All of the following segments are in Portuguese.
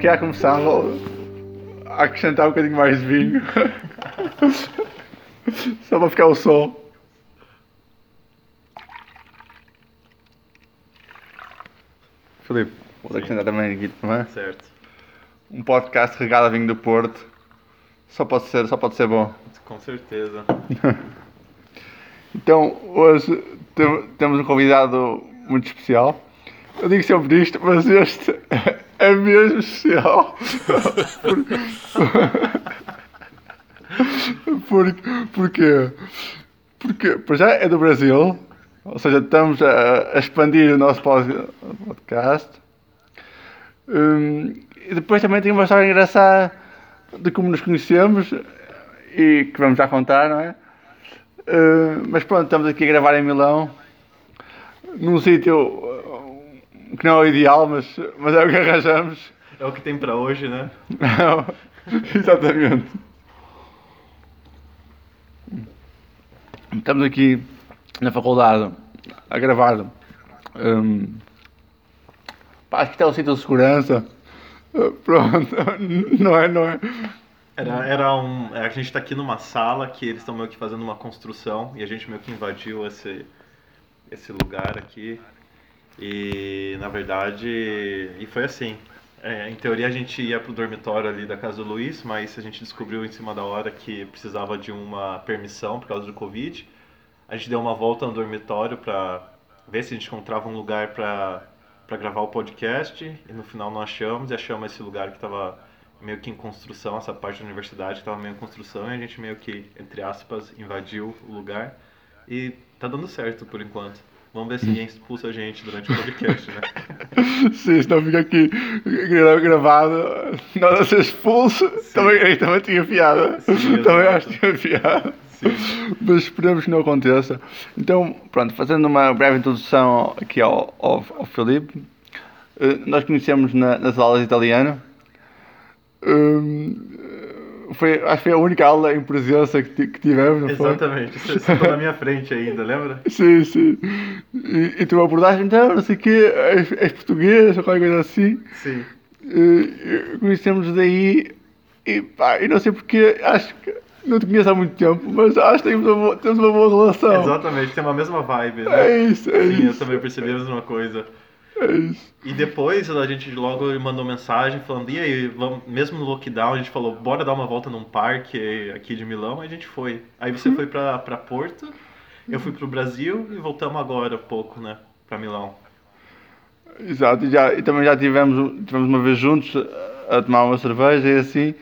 calhar começava a acrescentar um bocadinho mais de vinho. Só para ficar o som. Filipe, vou acrescentar também aqui também. Certo. Um podcast regado a vinho do Porto. Só pode ser, só pode ser bom. Com certeza. Então, hoje tem- temos um convidado muito especial. Eu digo sempre isto, mas este é mesmo especial. Por, porquê? Porque, para já, é do Brasil. Ou seja, estamos a, a expandir o nosso pod- podcast. Hum, e depois também tem uma história engraçada de como nos conhecemos e que vamos já contar, não é? Uh, mas pronto, estamos aqui a gravar em Milão, num sítio que não é o ideal, mas, mas é o que arranjamos. É o que tem pra hoje, né? Exatamente. Estamos aqui na faculdade a gravar. Um, pá, acho que está o sítio de segurança. Uh, pronto, não é, não é? Era, era um. A gente tá aqui numa sala que eles estão meio que fazendo uma construção e a gente meio que invadiu esse, esse lugar aqui. E na verdade. E foi assim. É, em teoria a gente ia pro dormitório ali da casa do Luiz, mas a gente descobriu em cima da hora que precisava de uma permissão por causa do Covid. A gente deu uma volta no dormitório pra ver se a gente encontrava um lugar pra, pra gravar o podcast e no final não achamos e achamos esse lugar que tava meio que em construção, essa parte da universidade estava meio em construção e a gente meio que, entre aspas, invadiu o lugar e tá dando certo por enquanto. Vamos ver se ninguém expulsa a gente durante o podcast, né? Se isto não fica aqui gra- gravado, nós a ser expulso, também, aí também tinha piada. Sim, também acho que tinha piada. Mas esperemos que não aconteça. Então, pronto, fazendo uma breve introdução aqui ao, ao, ao Filipe, eh, nós conhecemos na- nas aulas de italiano. Hum, foi, acho que foi a única aula em presença que, que tivemos, não foi? Exatamente, você sentou na minha frente ainda, lembra? Sim, sim. E, e tu abordaste, então, não sei o quê, és, és português ou qualquer coisa assim. Sim. Eh, conhecemos daí e pá, e não sei porque, acho que não te conheço há muito tempo, mas acho que temos uma boa, temos uma boa relação. Exatamente, tem uma mesma vibe, né? É isso, é Sim, eu isso. também percebi a mesma coisa. É isso. E depois a gente logo mandou mensagem falando, e aí, vamos, mesmo no lockdown, a gente falou, bora dar uma volta num parque aqui de Milão, aí a gente foi. Aí você foi pra, pra Porto, eu fui pro Brasil e voltamos agora há pouco, né, pra Milão. Exato, e, já, e também já tivemos, tivemos uma vez juntos a, tomar uma cerveja e assim,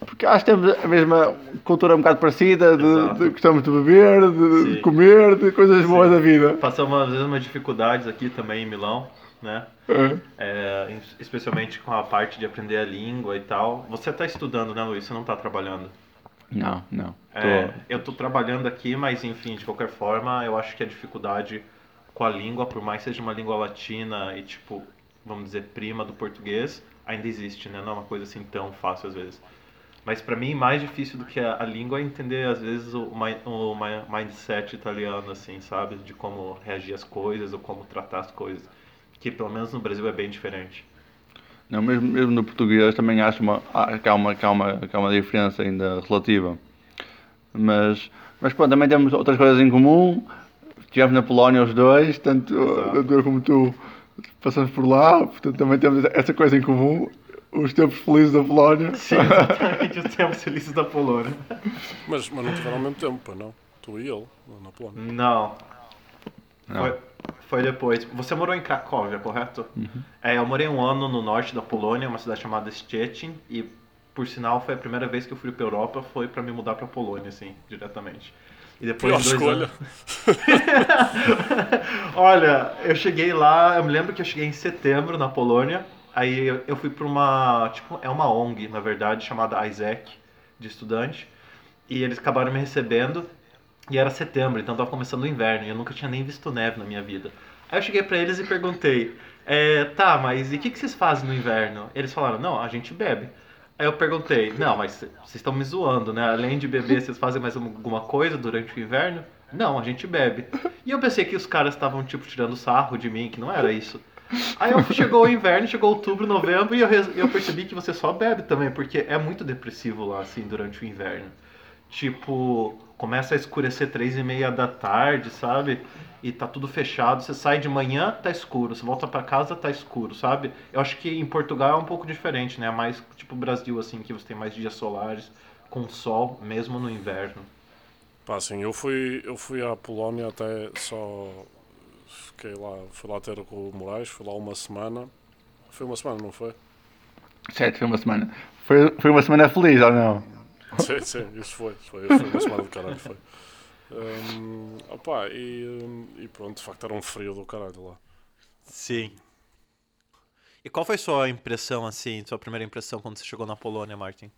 porque acho que temos a mesma cultura um bocado parecida, de, de gostamos de beber, de, de Sim. comer, de coisas boas da vida. Passamos às vezes umas dificuldades aqui também em Milão, né, É. é, especialmente com a parte de aprender a língua e tal. Você tá estudando, né, Luiz? Você não tá trabalhando. Não, não. É, eu tô trabalhando aqui, mas enfim, de qualquer forma, eu acho que a dificuldade com a língua, por mais que seja uma língua latina e tipo, vamos dizer, prima do português, ainda existe, né? Não é uma coisa assim tão fácil às vezes. Mas pra mim, mais difícil do que a, a língua é entender às vezes o, o mi- mindset italiano, assim, sabe? De como reagir às coisas ou como tratar as coisas. Que pelo menos no Brasil é bem diferente. Não, mesmo, mesmo no português também acho uma, ah, que, há uma, que, há uma, que há uma diferença ainda relativa. Mas, mas pronto, também temos outras coisas em comum. Estivemos na Polónia os dois, tanto, eu como tu passamos por lá, portanto também temos essa coisa em comum. Os tempos felizes da Polónia. Sim, exatamente, os tempos felizes da Polônia. Mas, mas não tiveram ao mesmo tempo, não? Tu e ele, na Polónia. Não, Não. Foi, foi depois. Você morou em Cracóvia, correto? Uhum. É, eu morei um ano no norte da Polônia, uma cidade chamada Szczecin, e por sinal foi a primeira vez que eu fui pra Europa, foi pra me mudar pra Polônia, assim, diretamente. E depois de dois escolha. anos- Olha, eu cheguei lá, eu me lembro que eu cheguei em setembro na Polônia, aí eu- eu fui pra uma, tipo, é uma ONG, na verdade, chamada Isaac, de estudante, e eles acabaram me recebendo, e era setembro, então tava começando o inverno, e eu nunca tinha nem visto neve na minha vida. Aí eu cheguei pra eles e perguntei, é, tá, mas e o que, que vocês fazem no inverno? Eles falaram, não, a gente bebe. Aí eu perguntei, não, mas vocês estão me zoando, né? Além de beber, vocês fazem mais alguma coisa durante o inverno? Não, a gente bebe. E eu pensei que os caras estavam, tipo, tirando sarro de mim, que não era isso. Aí eu, chegou o inverno, chegou outubro, novembro, e eu, eu percebi que você só bebe também, porque é muito depressivo lá, assim, durante o inverno. Tipo, começa a escurecer três e meia da tarde, sabe? E tá tudo fechado. Você sai de manhã, tá escuro. Você volta pra casa, tá escuro, sabe? Eu acho que em Portugal é um pouco diferente, né? É mais tipo Brasil, assim, que você tem mais dias solares com sol, mesmo no inverno. Pá, assim, eu fui, eu fui à Polónia até só. Fiquei lá, fui lá ter com o Moraes, fui lá uma semana. Foi uma semana, não foi? Certo, foi uma semana. Foi, foi uma semana feliz ou não? Sim, sim, isso foi. Foi, foi uma semana do caralho, foi. Hum, opá, e, hum, e pronto, de facto era um frio do caralho lá. Sim. E qual foi sua impressão, assim, sua primeira impressão quando você chegou na Polônia, Martin?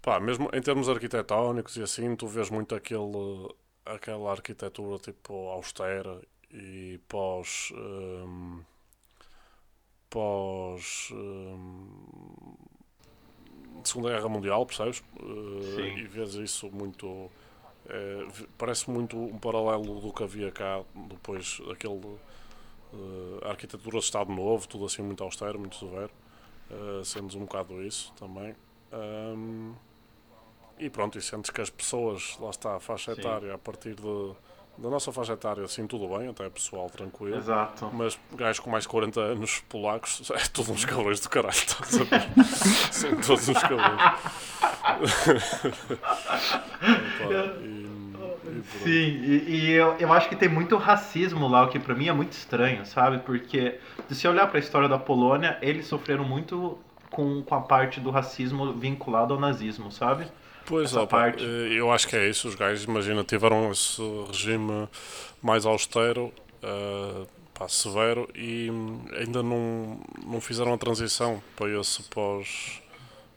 Pá, mesmo em termos arquitetónicos e assim, tu vês muito aquele, aquela arquitetura tipo austera e pós. hum, pós. Hum, Segunda Guerra Mundial, percebes? Uh. E vês isso muito. eh, v- parece muito um paralelo do que havia cá depois aquele. uh, a arquitetura de Estado Novo, tudo assim muito austero, muito severo. Uh, sentes um bocado isso também. Um, e pronto, e sentes que as pessoas, lá está, a faixa Sim. etária, a partir de, da nossa faixa etária, assim, tudo bem, até pessoal tranquilo. Exato. Mas gajos com mais de 40 anos polacos, é tudo uns cabrões do caralho, estás a ver? São todos uns cabrões. Sim, e, e eu, eu acho que tem muito racismo lá, o que pra mim é muito estranho, sabe? Porque se você olhar pra história da Polônia, eles sofreram muito com, com a parte do racismo vinculado ao nazismo, sabe? Pois, essa opa, parte. eh, eu acho que é isso. Os gajos, imagina, tiveram esse regime mais austero, eh, pá, severo, e hum, ainda não, não fizeram a transição para esse pós,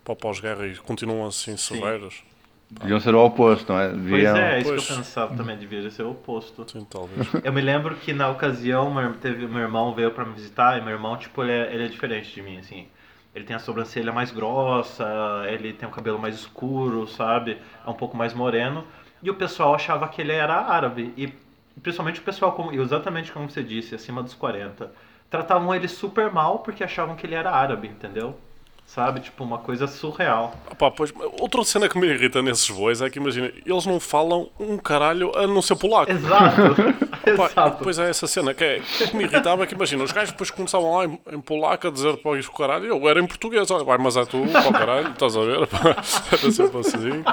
para o pós-guerra e continuam assim severos. Deviam ser o oposto, não é? Pois Deviam... é, é isso Pois. que eu pensava também, devia ser o oposto. Sim, talvez. Eu me lembro que na ocasião meu, teve, meu irmão veio pra me visitar e meu irmão, tipo, ele é, ele é diferente de mim, assim. Ele tem a sobrancelha mais grossa, ele tem o cabelo mais escuro, sabe? É um pouco mais moreno. E o pessoal achava que ele era árabe. E principalmente o pessoal, exatamente como você disse, acima dos 40. Tratavam ele super mal porque achavam que ele era árabe, entendeu? Sabe? Tipo, uma coisa surreal. Opa, pois, outra cena que me irrita nesses voos é que, imagina, eles não falam um caralho a não ser polaco. Exato. Pá, Exato. Depois é essa cena que, é, que me irritava é que imagina, os gajos depois começavam lá em, em polaco a dizer para o caralho, eu era em português, olha, vai, mas é tu, para o caralho, estás a ver? Pá, Era sempre assim.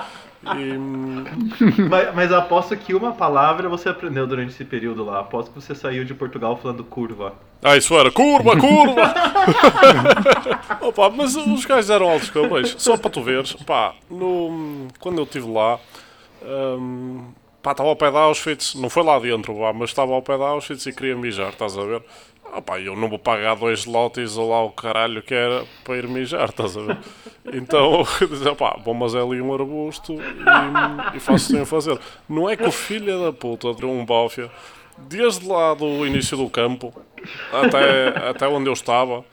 E, hum, Mas, mas aposto que uma palavra você aprendeu durante esse período lá. Aposto que você saiu de Portugal falando curva. ah, isso era curva, curva! Opa, mas os gajos eram altos cabrões, só para tu veres, pá, no, quando eu estive lá, hum, pá, estava ao pé de Auschwitz, não foi lá dentro, vá, mas estava ao pé de Auschwitz e queria mijar, estás a ver? Ah, pá, eu não vou pagar dois lotes ou lá o caralho que era para ir mijar, estás a ver? Então, eu dizia, pá, vou mas é ali um arbusto e, e faço sem fazer. Não é que o filho da puta deu um bófia, desde lá do início do campo até, até onde eu estava,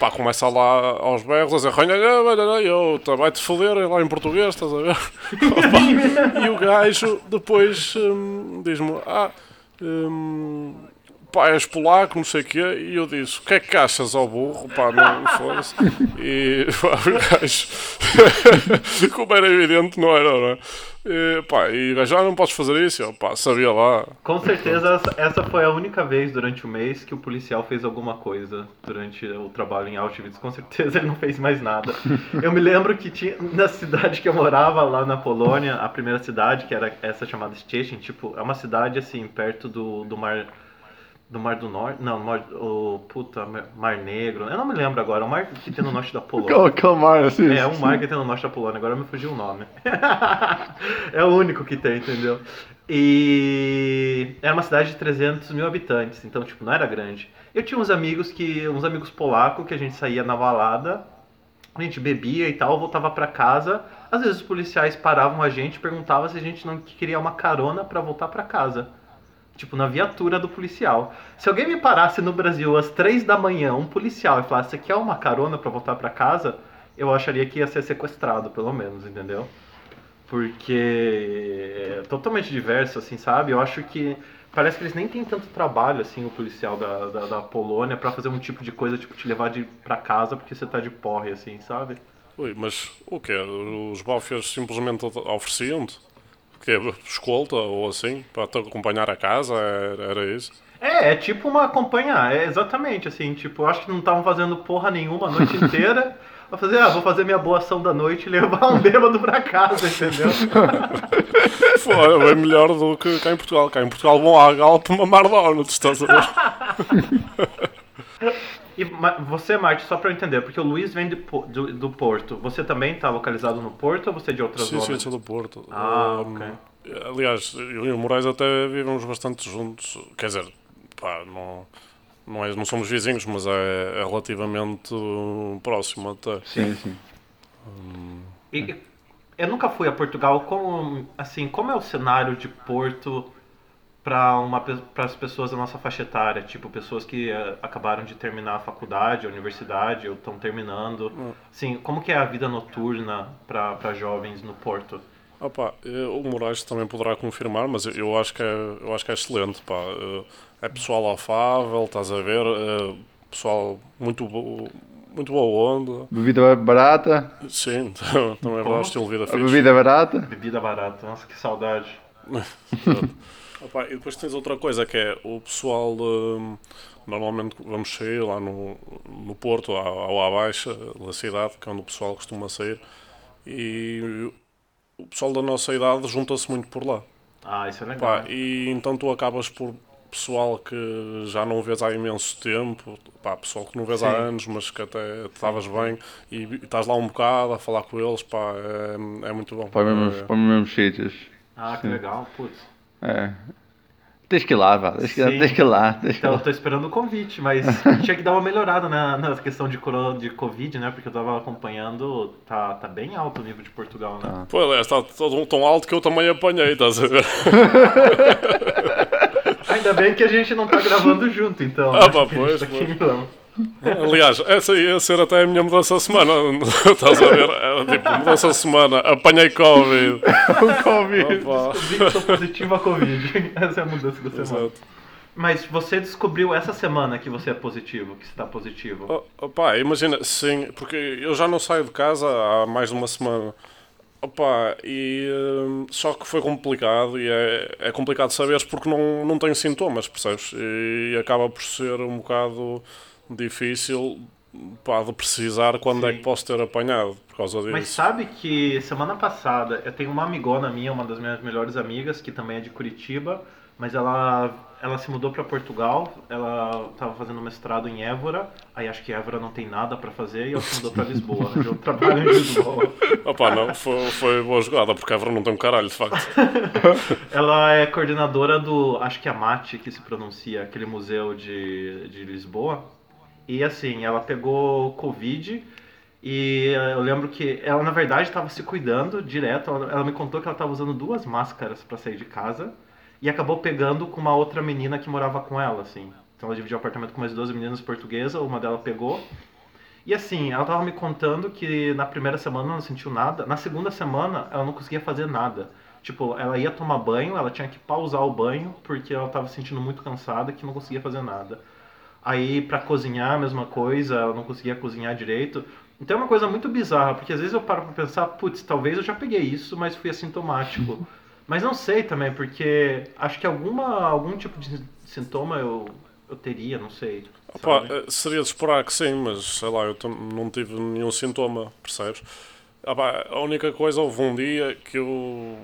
pá, começa lá aos berros a dizer "Olha, olha, olha, eu, vai-te foder lá em português, estás a ver? E o gajo depois hum, diz-me, ah, hum, pá, és polaco, não sei o quê, e eu disse, o que é que achas ao burro, pá, não fosse. E pá, o gajo, como era evidente, não era, não é? E, pá, e gajo, ah, não podes fazer isso, eu, pá, sabia lá. Com certeza essa foi a única vez durante o mês que o policial fez alguma coisa durante o trabalho em Auschwitz. Com certeza ele não fez mais nada. Eu me lembro que tinha na cidade que eu morava lá na Polônia, a primeira cidade, que era essa chamada Szczecin, tipo, é uma cidade assim, perto do, do mar. Do Mar do Norte? Não, mar, o puta, Mar- Negro. Eu não me lembro agora. O mar que tem no norte da Polônia. Aquele, aquele mar assim. É, um mar que tem no norte da Polônia, agora me fugiu o nome. é o único que tem, entendeu? E era uma cidade de 300 mil habitantes, então, tipo, não era grande. Eu tinha uns amigos que, uns amigos polacos que a gente saía na balada, a gente bebia e tal, voltava pra casa. Às vezes os policiais paravam a gente, perguntavam se a gente não queria uma carona pra voltar pra casa. Tipo, na viatura do policial. Se alguém me parasse no Brasil às três da manhã, um policial, e falasse, você quer uma carona pra voltar pra casa? Eu acharia que ia ser sequestrado, pelo menos, entendeu? Porque é totalmente diverso, assim, sabe? Eu acho que parece que eles nem têm tanto trabalho, assim, o policial da, da, da Polônia, pra fazer um tipo de coisa, tipo, te levar de, pra casa porque você tá de porre, assim, sabe? Ui, mas o quê? Os máfias simplesmente ofereciam-te? O quê? Escolta ou assim? Para te acompanhar a casa? Era, era isso? É, é tipo uma acompanhar, é exatamente, assim, tipo, acho que não estavam fazendo porra nenhuma a noite inteira. Pra fazer, ah, vou fazer minha boa ação da noite e levar um bêbado pra casa, entendeu? Foi bem melhor do que cá em Portugal. Cá em Portugal vão à Galp mamar donuts, estás a ver? E você, Marte, só pra eu entender, porque o Luiz vem de do, do Porto. Você também tá localizado no Porto ou você é de outra Sim, sim, zona? sou do Porto. Ah, Hum, ok. Aliás, eu e o Moraes até vivemos bastante juntos. Quer dizer, pá, não, não, é, não somos vizinhos, mas é, é relativamente próximo até. Sim, sim. E- e eu nunca fui a Portugal. Como, assim, como é o cenário de Porto para uma para as pessoas da nossa faixa etária, tipo pessoas que eh, acabaram de terminar a faculdade, a universidade, ou estão terminando. Assim, como que é a vida noturna para jovens no Porto? Opa, eh, o Moraes também poderá confirmar, mas eu, eu acho que é, eu acho que é excelente. Pá. Eh, É pessoal afável, estás a ver? Pessoal muito, bo- muito boa onda. Bebida barata, Sim, também é verdade, estilo de vida a fixe. bebida barata. Bebida barata, nossa, que saudade. Opa, e depois tens outra coisa que é o pessoal hum, normalmente vamos sair lá no, no Porto ao, ao à baixa da cidade, que é onde o pessoal costuma sair e o pessoal da nossa idade junta-se muito por lá. Ah, isso é legal. Pá, e então tu acabas por pessoal que já não vês há imenso tempo, pá, pessoal que não vês há Sim. anos, mas que até estavas bem e, e estás lá um bocado a falar com eles, pá, é, é muito bom. Para os mesmos, É- para os mesmos sítios. Ah, que legal, putz. É. Tens que ir lá, vá. Sim. tens que ir lá. Ir Então, eu lá. tô esperando o convite, mas tinha que dar uma melhorada na, na questão de, coro- de Covid, né? Porque eu tava acompanhando, tá, tá bem alto o nível de Portugal, né? Pô, aliás, está todo tão alto que eu também apanhei, ver? Ainda bem que a gente não tá gravando junto, então. Ah, né? pá, Porque a gente pois, tá aqui pois. Aliás, essa ia ser até a minha mudança da semana. Estás a ver? Era tipo, mudança da semana, apanhei Covid. O Covid. Opa. Descobri que sou positivo a Covid. Essa é a mudança da semana. Exato. Mas você descobriu essa semana que você é positivo, que você tá positivo. Oh, Opa, imagina, sim, porque eu já não saio de casa há mais de uma semana. Opa, e hum, só que foi complicado e é, é complicado saberes porque não, não tenho sintomas, percebes? E acaba por ser um bocado difícil pá, de precisar quando é Sim. que posso ter apanhado por causa disso. Mas sabe que semana passada eu tenho uma amigona minha, uma das minhas melhores amigas, que também é de Curitiba, mas ela, ela se mudou para Portugal, ela estava fazendo mestrado em Évora, aí acho que Évora não tem nada para fazer e ela se mudou para Lisboa. Eu trabalho em Lisboa. Opa, não, foi, foi boa jogada, porque Évora não tem um caralho, de facto. Ela é coordenadora do, acho que é a MAT que se pronuncia, aquele museu de, de Lisboa. E assim, ela pegou Covid e eh, eu lembro que ela na verdade estava se cuidando direto. Ela, ela me contou que ela estava usando duas máscaras para sair de casa e acabou pegando com uma outra menina que morava com ela, assim. Então ela dividiu o apartamento com mais duas meninas portuguesas, uma dela pegou. E assim, ela tava me contando que na primeira semana não sentiu nada, na segunda semana ela não conseguia fazer nada. Tipo, ela ia tomar banho, ela tinha que pausar o banho porque ela tava se sentindo muito cansada que não conseguia fazer nada. Aí pra cozinhar, a mesma coisa, ela não conseguia cozinhar direito. Então é uma coisa muito bizarra, porque às vezes eu paro pra pensar, putz, talvez eu já peguei isso, mas fui assintomático. Mas não sei também, porque acho que alguma, algum tipo de sintoma eu, eu teria, não sei. Opa, eh, seria de esperar que sim, mas sei lá, eu não tive nenhum sintoma, percebes? Ah pá, a única coisa, houve um dia que eu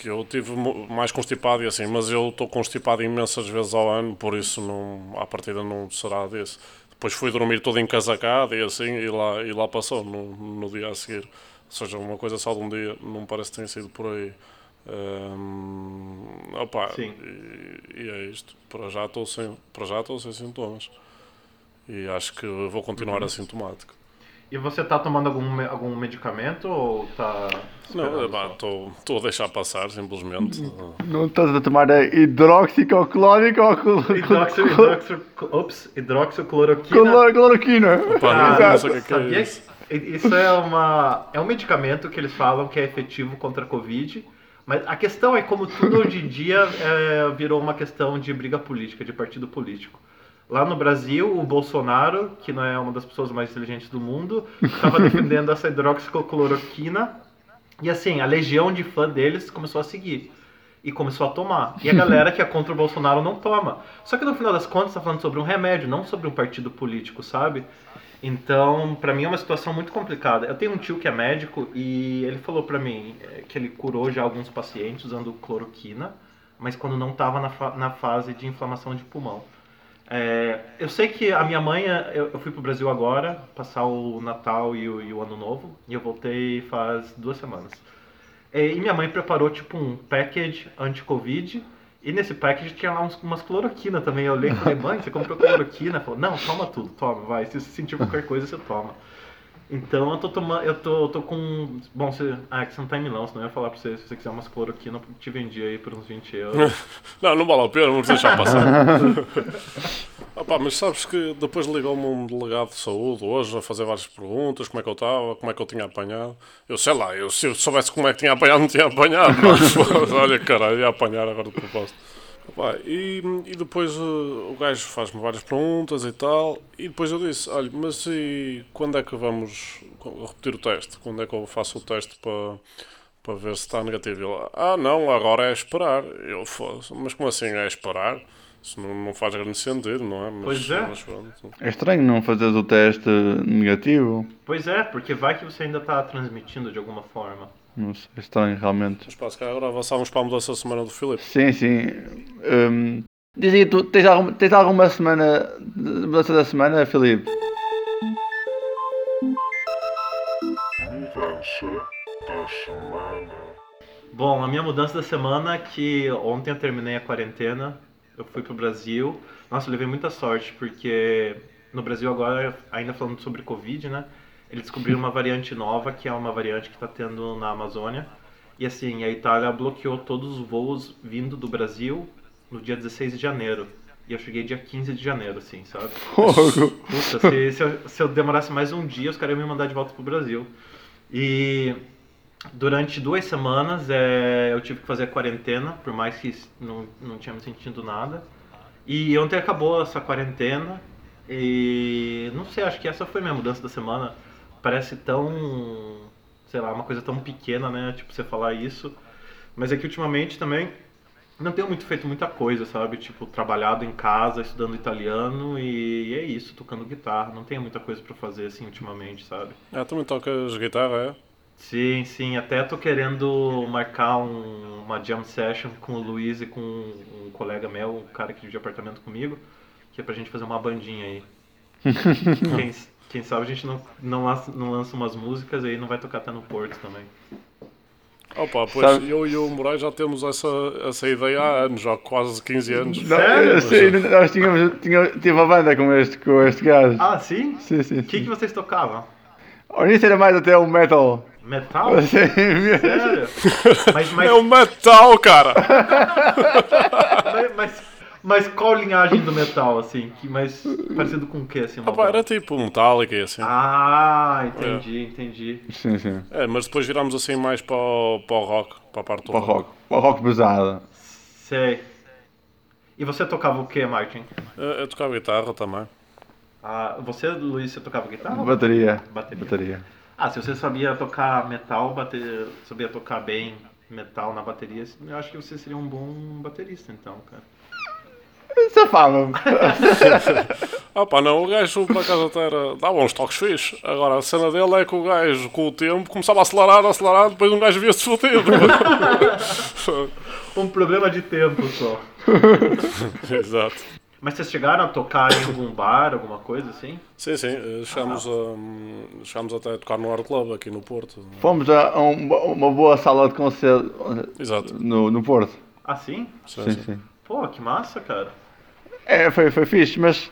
que eu tive mais constipado e assim, mas eu estou constipado imensas vezes ao ano, por isso não, à partida não será disso. Depois fui dormir todo encasacado e assim, e lá, e lá passou no, no dia a seguir. Ou seja, uma coisa só de um dia, não parece que tenha sido por aí. Hum, opa, Sim. E, e é isto. Para já estou sem, para já estou sem sintomas. E acho que vou continuar assintomático. E você tá tomando algum, algum medicamento ou tá. Não, estou estou a deixar passar, simplesmente. Não estás a tomar a hidroxicoclórica ou cloro- Hidroxil, hidroxil, ops, hidroxicloroquina. cloro- cloroquina? Pá, não, Exato. não sei o que é é isso. Isso é, uma, é um medicamento que eles falam que é efetivo contra a Covid, Mas a questão é como tudo hoje em dia é, virou uma questão de briga política, de partido político. Lá no Brasil, o Bolsonaro, que não é uma das pessoas mais inteligentes do mundo, estava defendendo essa hidroxicloroquina. E assim, a legião de fã deles começou a seguir. E começou a tomar. E a galera que é contra o Bolsonaro não toma. Só que no final das contas, está falando sobre um remédio, não sobre um partido político, sabe? Então, pra mim é uma situação muito complicada. Eu tenho um tio que é médico e ele falou pra mim eh, que ele curou já alguns pacientes usando cloroquina, mas quando não estava na, fa na fase de inflamação de pulmão. É, eu sei que a minha mãe, eh, eu, eu fui pro Brasil agora, passar o Natal e o, e o Ano Novo, e eu voltei faz duas semanas. É, e minha mãe preparou tipo um package anti-Covid, e nesse package tinha lá uns, umas cloroquina também. Eu olhei e falei, mãe, você comprou cloroquina? Falou, não, toma tudo, toma, vai. Se você sentir qualquer coisa, você toma. Então eu tô tomando, eu tô, eu tô com. Bom, você. Ah, é que você não tá em Milão, senão eu ia falar pra você, se você quiser umas cloroquina, eu te vendi aí por uns 20 euros. Não, não vale a pena, vamos deixar passar. Opa, mas sabes que depois ligou-me um delegado de saúde hoje a fazer várias perguntas, como é que eu estava, como é que eu tinha apanhado. Eu sei lá, eu, se eu soubesse como é que tinha apanhado, não tinha apanhado. Mas, olha, caralho, ia apanhar agora de propósito. Opa, e, e depois uh, o gajo faz-me várias perguntas e tal, e depois eu disse, olha, mas e quando é que vamos repetir o teste? Quando é que eu faço o teste para, para ver se está negativo? Ele, ah não, agora é esperar. Eu, mas como assim é esperar? Isso não, não faz grande sentido, não é? Mas, Pois é. mas pronto. É estranho não fazeres o teste negativo. Pois é, porque vai que você ainda tá transmitindo de alguma forma. Não sei, estranho realmente. Mas pá, se calhar agora avançávamos para a mudança da semana do Filipe. Sim, sim. Diz aí, tu tens, algum, tens alguma semana de mudança da semana, Filipe? Mudança da semana. Bom, a minha mudança da semana é que ontem eu terminei a quarentena, eu fui pro Brasil. Nossa, eu levei muita sorte, porque no Brasil agora, ainda falando sobre Covid, né? Eles descobriram uma variante nova, que é uma variante que está tendo na Amazônia. E assim, a Itália bloqueou todos os voos vindo do Brasil no dia 16 de janeiro. E eu cheguei dia 15 de janeiro, assim, sabe? Fogo! Puta, se, se, eu, se eu demorasse mais um dia, os caras iam me mandar de volta pro Brasil. E durante duas semanas é, eu tive que fazer a quarentena, por mais que não, não tinha me sentido nada. E ontem acabou essa quarentena. E não sei, acho que essa foi minha mudança da semana. Parece tão, sei lá, uma coisa tão pequena, né? Tipo, você falar isso. Mas é que ultimamente também não tenho muito feito muita coisa, sabe? Tipo, trabalhado em casa, estudando italiano e, é isso, tocando guitarra. Não tenho muita coisa pra fazer assim ultimamente, sabe? Ah, também tocas guitarra, é? Sim, sim, até tô querendo marcar um- uma jam session com o Luiz e com um colega meu, um cara que divide apartamento comigo, que é pra gente fazer uma bandinha aí. quem, quem sabe a gente não, não, lança, não lança umas músicas aí não vai tocar até no Porto também. Opa, pois Sabe- eu e o Moraes já temos essa, essa ideia há anos, já há quase 15 anos. Não, Sério? sei, nós tínhamos, tinha, tive uma banda com este, com este gajo. Ah, sim? Sim, sim. O que, que vocês tocavam? Ao início era mais até o metal. Metal? Sim, Sério? Mas, mas, É o metal, cara! mas, mas, mas qual linhagem do metal, assim? Que mais parecido com o que, assim? Opa, era tipo Metallica e assim. Ah, entendi, entendi. sim, sim. É, mas depois virámos assim mais para o, para o rock, para a parte do Para o rock. Para o rock pesado. Sei. E você tocava o que, Martin? Eu, eu tocava guitarra também. Ah, você, Luiz, você tocava guitarra? Bateria. Bateria. Bateria. Ah, se você sabia tocar metal, bater, sabia tocar bem metal na bateria, eu acho que você seria um bom baterista, então, cara. Safava-me. Opa, não, o gajo por acaso até era, dava uns toques fixos. Agora a cena dele é que o gajo, com o tempo, começava a acelerar, a acelerar, depois um gajo via-se fodido. Um problema de tempo só. Exato. Mas vocês chegaram a tocar em algum bar, alguma coisa assim? Sim, sim, eh, chegámos, a, chegámos até a tocar no Art Club aqui no Porto. Fomos a um- uma boa sala de concerto Exato. no, no Porto. Ah? Sim, Sim, sim. sim. Pô, que massa, cara. É, foi, foi fixe, mas,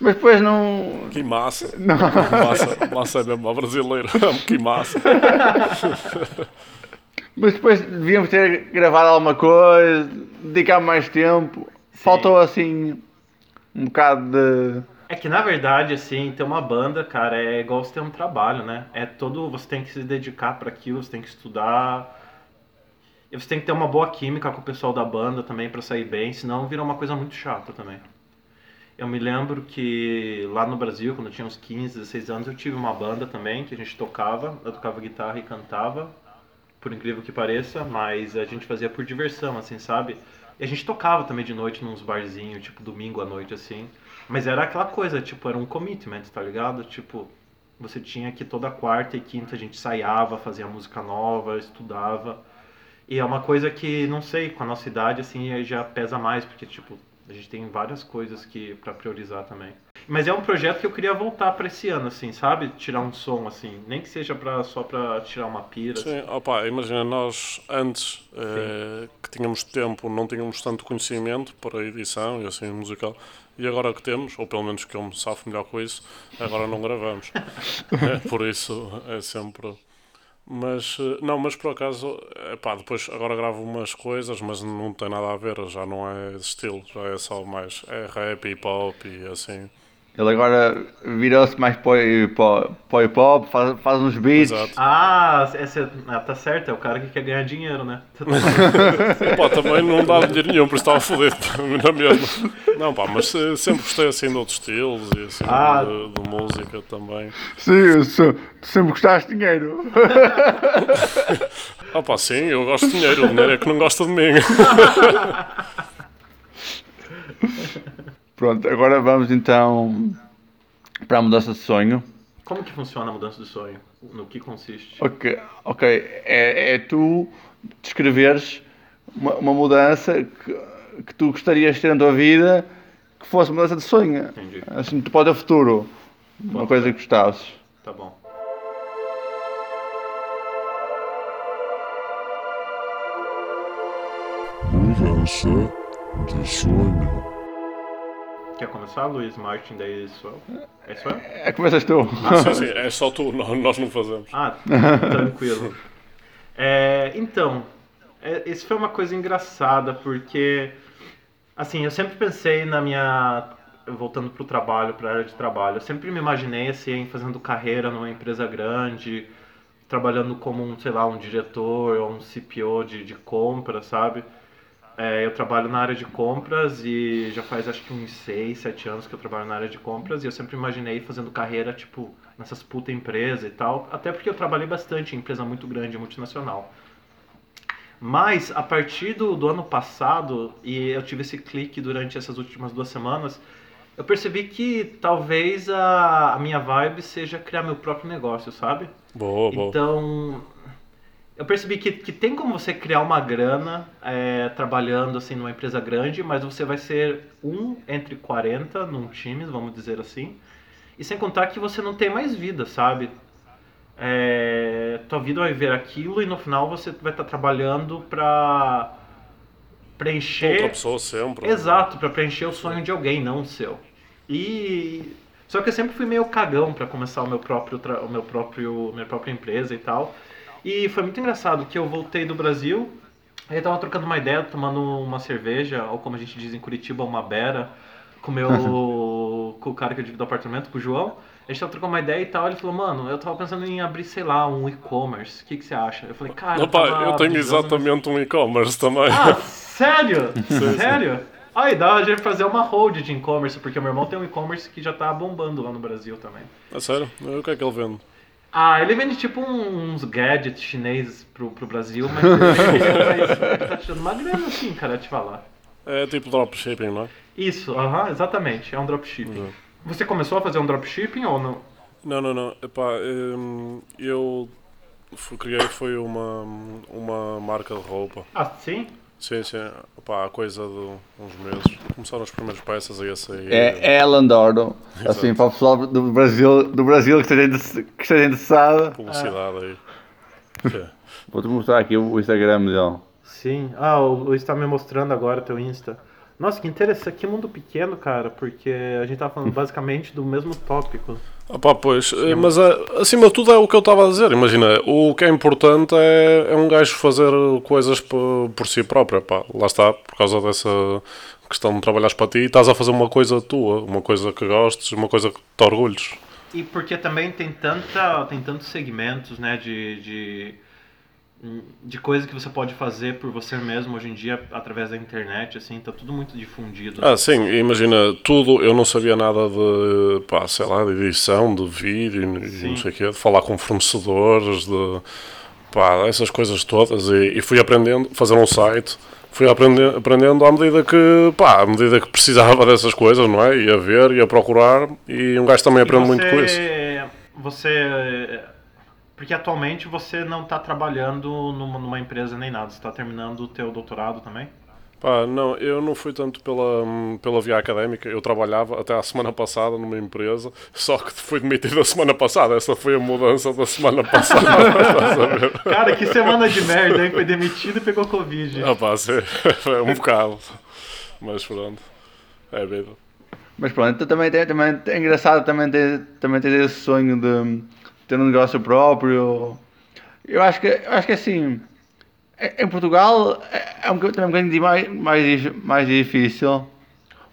mas depois não. Que massa. não. Massa, massa é mesmo, a brasileira. que massa. Mas depois devíamos ter gravado alguma coisa, dedicar mais tempo. Faltou assim um bocado de. É que na verdade, assim, ter uma banda, cara, é igual você ter um trabalho, né? É todo. Você tem que se dedicar para aquilo, você tem que estudar. E você tem que ter uma boa química com o pessoal da banda também pra sair bem, senão vira uma coisa muito chata também. Eu me lembro que lá no Brasil, quando eu tinha uns 15, 16 anos, eu tive uma banda também que a gente tocava, eu tocava guitarra e cantava, por incrível que pareça, mas a gente fazia por diversão, assim, sabe? E a gente tocava também de noite nos barzinhos, tipo domingo à noite, assim. Mas era aquela coisa, tipo, era um commitment, tá ligado? Tipo, você tinha que toda quarta e quinta a gente ensaiava, fazia música nova, estudava. E é uma coisa que, não sei, com a nossa idade, assim, já pesa mais, porque, tipo, a gente tem várias coisas que para priorizar também. Mas é um projeto que eu queria voltar para esse ano, assim, sabe? Tirar um som, assim, nem que seja pra, só para tirar uma pira. assim. Sim, opa, imagina, nós antes eh, que tínhamos tempo, não tínhamos tanto conhecimento para edição e assim musical, e agora que temos, ou pelo menos que eu me safo melhor com isso, agora não gravamos. É, por isso é sempre. Mas eh, não, mas por acaso, depois agora gravo umas coisas, mas não tem nada a ver, já não é estilo, já é só mais é rap, hip hop e assim. Ele agora virou-se mais para o hip- para o hip hop, faz, faz uns beats. Exato. Ah, essa, ah, tá certo, é o cara que quer ganhar dinheiro, né? Pá, também não dá dinheiro nenhum, por isso estava fodido na mesma. Não, pá, mas sempre gostei assim de outros estilos e assim Ah. de, de música também. Sim, sou- tu sempre gostaste de dinheiro. Ah, pá, sim, eu gosto de dinheiro, o dinheiro é que não gosta de mim. Pronto, agora vamos então para a mudança de sonho. Como que funciona a mudança de sonho? No que consiste? Ok, ok. É, é tu descreveres uma, uma mudança que, que tu gostarias de ter na tua vida que fosse mudança de sonho. Entendi. Assim, tu pode o futuro. Uma coisa que gostasses. Tá bom. Mudança de sonho. Quer começar, Luiz Martin? Daí sou eu? É só eu? É, começas tu. sim, sim, é só tu, nó- nós não fazemos. Ah, tranquilo. É, então, é, isso foi uma coisa engraçada, porque, assim, eu sempre pensei na minha. Voltando pro trabalho, pra área de trabalho, eu sempre me imaginei, assim, fazendo carreira numa empresa grande, trabalhando como um, sei lá, um diretor ou um CPO de, de compra, sabe? É, eu trabalho na área de compras e já faz acho que uns 6, 7 anos que eu trabalho na área de compras e eu sempre imaginei fazendo carreira, tipo, nessas puta empresas e tal, até porque eu trabalhei bastante em empresa muito grande, multinacional. Mas a partir do, do ano passado, e eu tive esse clique durante essas últimas duas semanas, eu percebi que talvez a, a minha vibe seja criar meu próprio negócio, sabe? Boa, boa. Então, eu percebi que, que tem como você criar uma grana é, trabalhando assim numa empresa grande, mas você vai ser um entre 40 num time, vamos dizer assim. E sem contar que você não tem mais vida, sabe? É, tua vida vai ver aquilo e no final você vai estar trabalhando pra preencher Outra pessoa sempre. Exato, pra preencher o sonho de alguém, não o seu. E só que eu sempre fui meio cagão pra começar o meu próprio tra- o meu próprio minha própria empresa e tal. E foi muito engraçado que eu voltei do Brasil, aí eu tava trocando uma ideia, tomando uma cerveja, ou como a gente diz em Curitiba, uma bera, com o meu com o cara que eu divido o apartamento, com o João. A gente tava trocando uma ideia e tal, ele falou, mano, eu tava pensando em abrir, sei lá, um e-commerce. O que, que você acha? Eu falei, cara, eu, Opa, tava eu tenho exatamente um e-commerce também. ah, sério? sério? Aí dá de fazer uma hold de e-commerce, porque meu irmão tem um e-commerce que já tá bombando lá no Brasil também. A sério? O que é que ele vende? Ah, ele vende tipo uns gadgets chineses pro, pro Brasil, mas ele tá tirando uma grana assim, cara, te falar. É tipo dropshipping, não é? Isso, aham, exatamente, é um dropshipping. Você começou a fazer um dropshipping ou não? Não, não, não. Epá, hum, eu criei foi uma, uma marca de roupa. Ah, sim? Sim, sim. Epá, há coisa de uns meses. Começaram as primeiras peças aí a sair. É, é Landoro. Assim, para o pessoal do Brasil, do Brasil que, esteja, que esteja interessado. Publicidade aí. É. Vou-te mostrar aqui o Instagram dele. Sim. Ah, o Luiz tá me mostrando agora teu Insta. Nossa, que interessante. Que mundo pequeno, cara, porque a gente tá falando basicamente do mesmo tópico. Ah pá, pois, eh, mas eh, acima de tudo é o que eu estava a dizer. Imagina, o que é importante é, é um gajo fazer coisas por, por si próprio. Pá, lá está, por causa dessa questão de trabalhares para ti e estás a fazer uma coisa tua, uma coisa que gostes, uma coisa que te orgulhes. E porque também tem tanta, tem tantos segmentos, né, de, de de coisa que você pode fazer por você mesmo hoje em dia através da internet, assim, tá tudo muito difundido. Ah, sim, imagina, tudo, eu não sabia nada de, pá, sei lá, de edição, de vídeo, Sim. não sei o quê, de falar com fornecedores, de, pá, essas coisas todas, e, e fui aprendendo, fazer um site, fui aprendendo, aprendendo à medida que, pá, à medida que precisava dessas coisas, não é? Ia ver, ia procurar, e um gajo também aprende muito com isso. Você. Porque atualmente você não está trabalhando numa, numa empresa nem nada, você está terminando o teu doutorado também? Pá, não, eu não fui tanto pela, pela via académica, eu trabalhava até a semana passada numa empresa, só que fui demitido a semana passada, essa foi a mudança da semana passada? Cara, que semana de merda, hein? Foi demitido e pegou Covid. Ah pá, sim, é um bocado, mas pronto, é vida. Mas pronto, então também, tem, também é engraçado também ter, também ter esse sonho de ter um negócio próprio. Eu acho que, eu acho que assim, em Portugal é, é um, bocadinho- também um bocadinho mais, mais, mais difícil,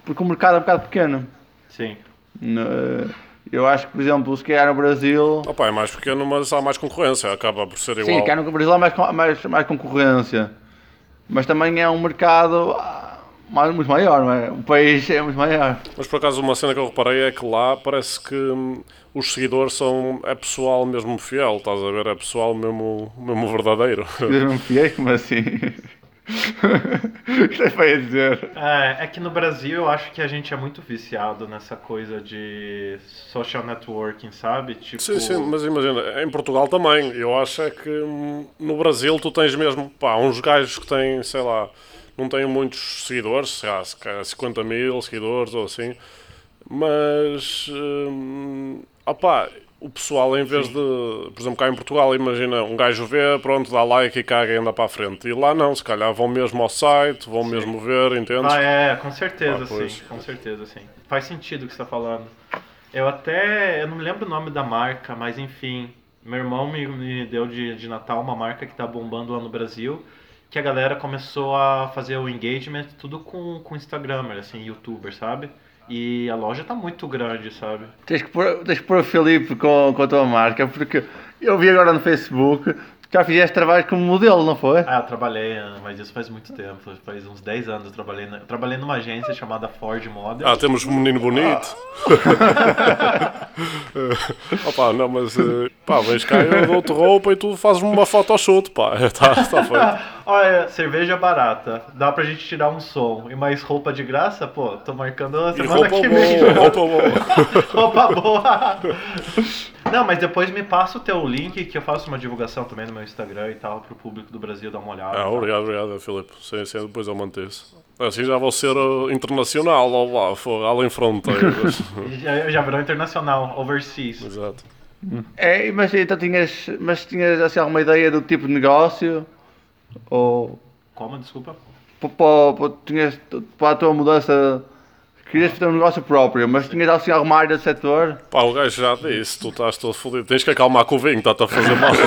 porque o mercado é um bocado pequeno. Sim. No- Eu acho que, por exemplo, se calhar no Brasil. Pá, é mais pequeno, mas há mais concorrência, acaba por ser Sim, igual. cá no Brasil há mais, mais, mais concorrência. Mas também é um mercado ah, muito maior, não é? O país é muito maior. Mas por acaso uma cena que eu reparei é que lá parece que hum, os seguidores são, é pessoal mesmo fiel, estás a ver? É pessoal mesmo, mesmo verdadeiro. Eu não fiei, como assim? Isto é feio a dizer. É, é que no Brasil eu acho que a gente é muito viciado nessa coisa de social networking, sabe? Tipo, Sim, sim, mas imagina, em Portugal também. Eu acho é que hum, no Brasil tu tens mesmo, pá, uns gajos que têm, sei lá, não têm muitos seguidores, sei lá, se calhar 50 mil seguidores ou assim, mas, hum, opá, o pessoal em vez de, por exemplo, cá em Portugal, imagina, um gajo vê, pronto, dá like e caga e anda para a frente. E lá não, se calhar vão mesmo ao site, vão mesmo ver, entendes? Ah, é, com certeza, Ah, sim. Com certeza, sim. Faz sentido o que você está falando. Eu até. Eu não me lembro o nome da marca, mas enfim. Meu irmão me, me deu de, de Natal uma marca que tá bombando lá no Brasil. Que a galera começou a fazer o engagement tudo com, com Instagramer, assim, youtuber, sabe? E a loja tá muito grande, sabe? Tens que pôr, tens que pôr o Filipe com, com a tua marca, porque eu vi agora no Facebook já fizeste trabalho como modelo, não foi? Ah, eu trabalhei, mas isso faz muito tempo. Faz uns 10 anos eu trabalhei. Na, eu trabalhei numa agência chamada Ford Model. Ah, temos um menino bonito. Opa, não, mas eh, pá, vens cá, eu dou-te roupa e tu fazes-me uma photoshoot, pá. Está tá feito. Olha, cerveja barata, dá pra gente tirar um som. E mais roupa de graça, pô, tô marcando a E semana roupa que vem. boa, roupa boa. roupa boa. Não, mas depois me passa o teu link que eu faço uma divulgação também no meu Instagram e tal, pro público do Brasil dar uma olhada. Ah, obrigado, obrigado, Filipe. Sim, sim, depois eu manter isso. Assim já vou ser eh, internacional, ó lá, for, além fronteiras. Já, já virou internacional, overseas. Exato. É, mas então tinhas, mas tinhas assim, alguma ideia do tipo de negócio? Ou Como, desculpa? tinhas para a tua mudança, querias fazer um negócio próprio, mas tinhas assim alguma área do setor? Pá, o gajo já disse, tu estás todo fodido. Tens que acalmar com o vinho, está-te a fazer mal.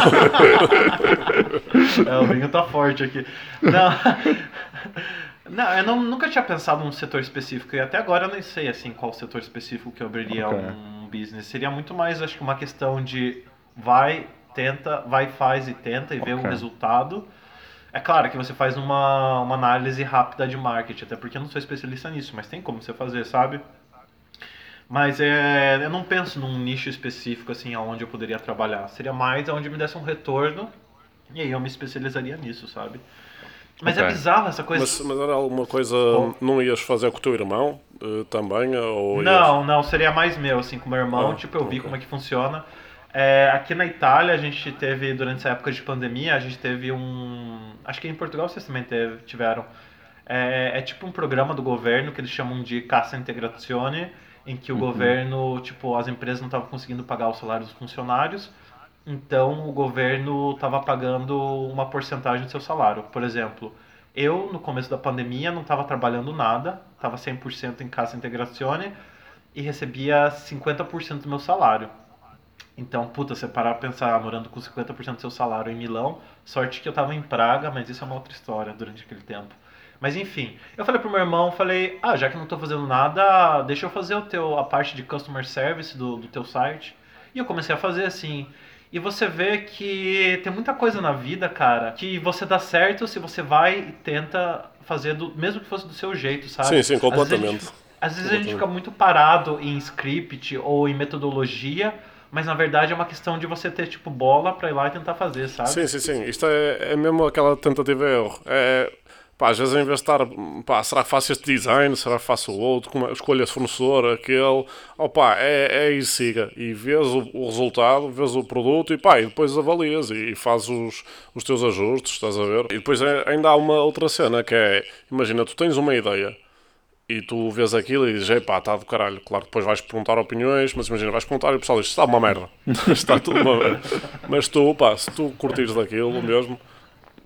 É, o vinho tá forte aqui. Não. Não, eu não- nunca tinha pensado num setor específico e até agora eu nem sei assim qual setor específico que eu abriria Ok. um business. Seria muito mais, acho que uma questão de vai, tenta, vai, faz e tenta e vê o resultado. É claro que você faz uma, uma análise rápida de marketing, até porque eu não sou especialista nisso, mas tem como você fazer, sabe? Mas é, eu não penso num nicho específico assim aonde eu poderia trabalhar. Seria mais aonde me desse um retorno e aí eu me especializaria nisso, sabe? Mas é Ok. bizarro essa coisa. Mas, mas era alguma coisa, não ias fazer com o teu irmão eh, também? Ou ias- Não, não, seria mais meu, assim, com meu irmão, Ah, tipo, eu vi ok. como é que funciona. É, aqui na Itália, a gente teve, durante essa época de pandemia, a gente teve um... Acho que em Portugal vocês também teve, tiveram. É, é tipo um programa do governo que eles chamam de Cassa Integrazione, em que o governo, tipo, as empresas não estavam conseguindo pagar o salário dos funcionários, então o governo estava pagando uma porcentagem do seu salário. Por exemplo, eu, no começo da pandemia, não estava trabalhando nada, estava 100% em Cassa Integrazione e recebia 50% do meu salário. Então, puta, você parar pra pensar, morando com 50% do seu salário em Milão, sorte que eu tava em Praga, mas isso é uma outra história durante aquele tempo. Mas enfim, eu falei pro meu irmão, falei, ah, já que não tô fazendo nada, deixa eu fazer o teu, a parte de customer service do, do teu site. E eu comecei a fazer assim. E você vê que tem muita coisa na vida, cara, que você dá certo se você vai e tenta fazer do, mesmo que fosse do seu jeito, sabe? Sim, sim, Às vezes a gente- Às vezes a gente fica muito parado em script ou em metodologia, mas na verdade é uma questão de você ter tipo bola pra ir lá e tentar fazer, sabe? Sim, sim, sim. Isto é, é mesmo aquela tentativa erro. É, pá, às vezes em vez de estar, pá, será que faço este design, será que faço o outro, como, é- escolho esse fornecedor, aquele, opá, é, é e siga. E vês o, o resultado, vês o produto e pá, e depois avalias e, e fazes os, os teus ajustes, estás a ver? E depois é- ainda há uma outra cena que é, imagina, tu tens uma ideia e tu vês aquilo e dizes, epá, está do caralho. Claro que depois vais perguntar opiniões, mas imagina, vais perguntar e o pessoal diz, está uma merda. está tudo uma merda. Mas tu, pá, se tu curtires daquilo mesmo,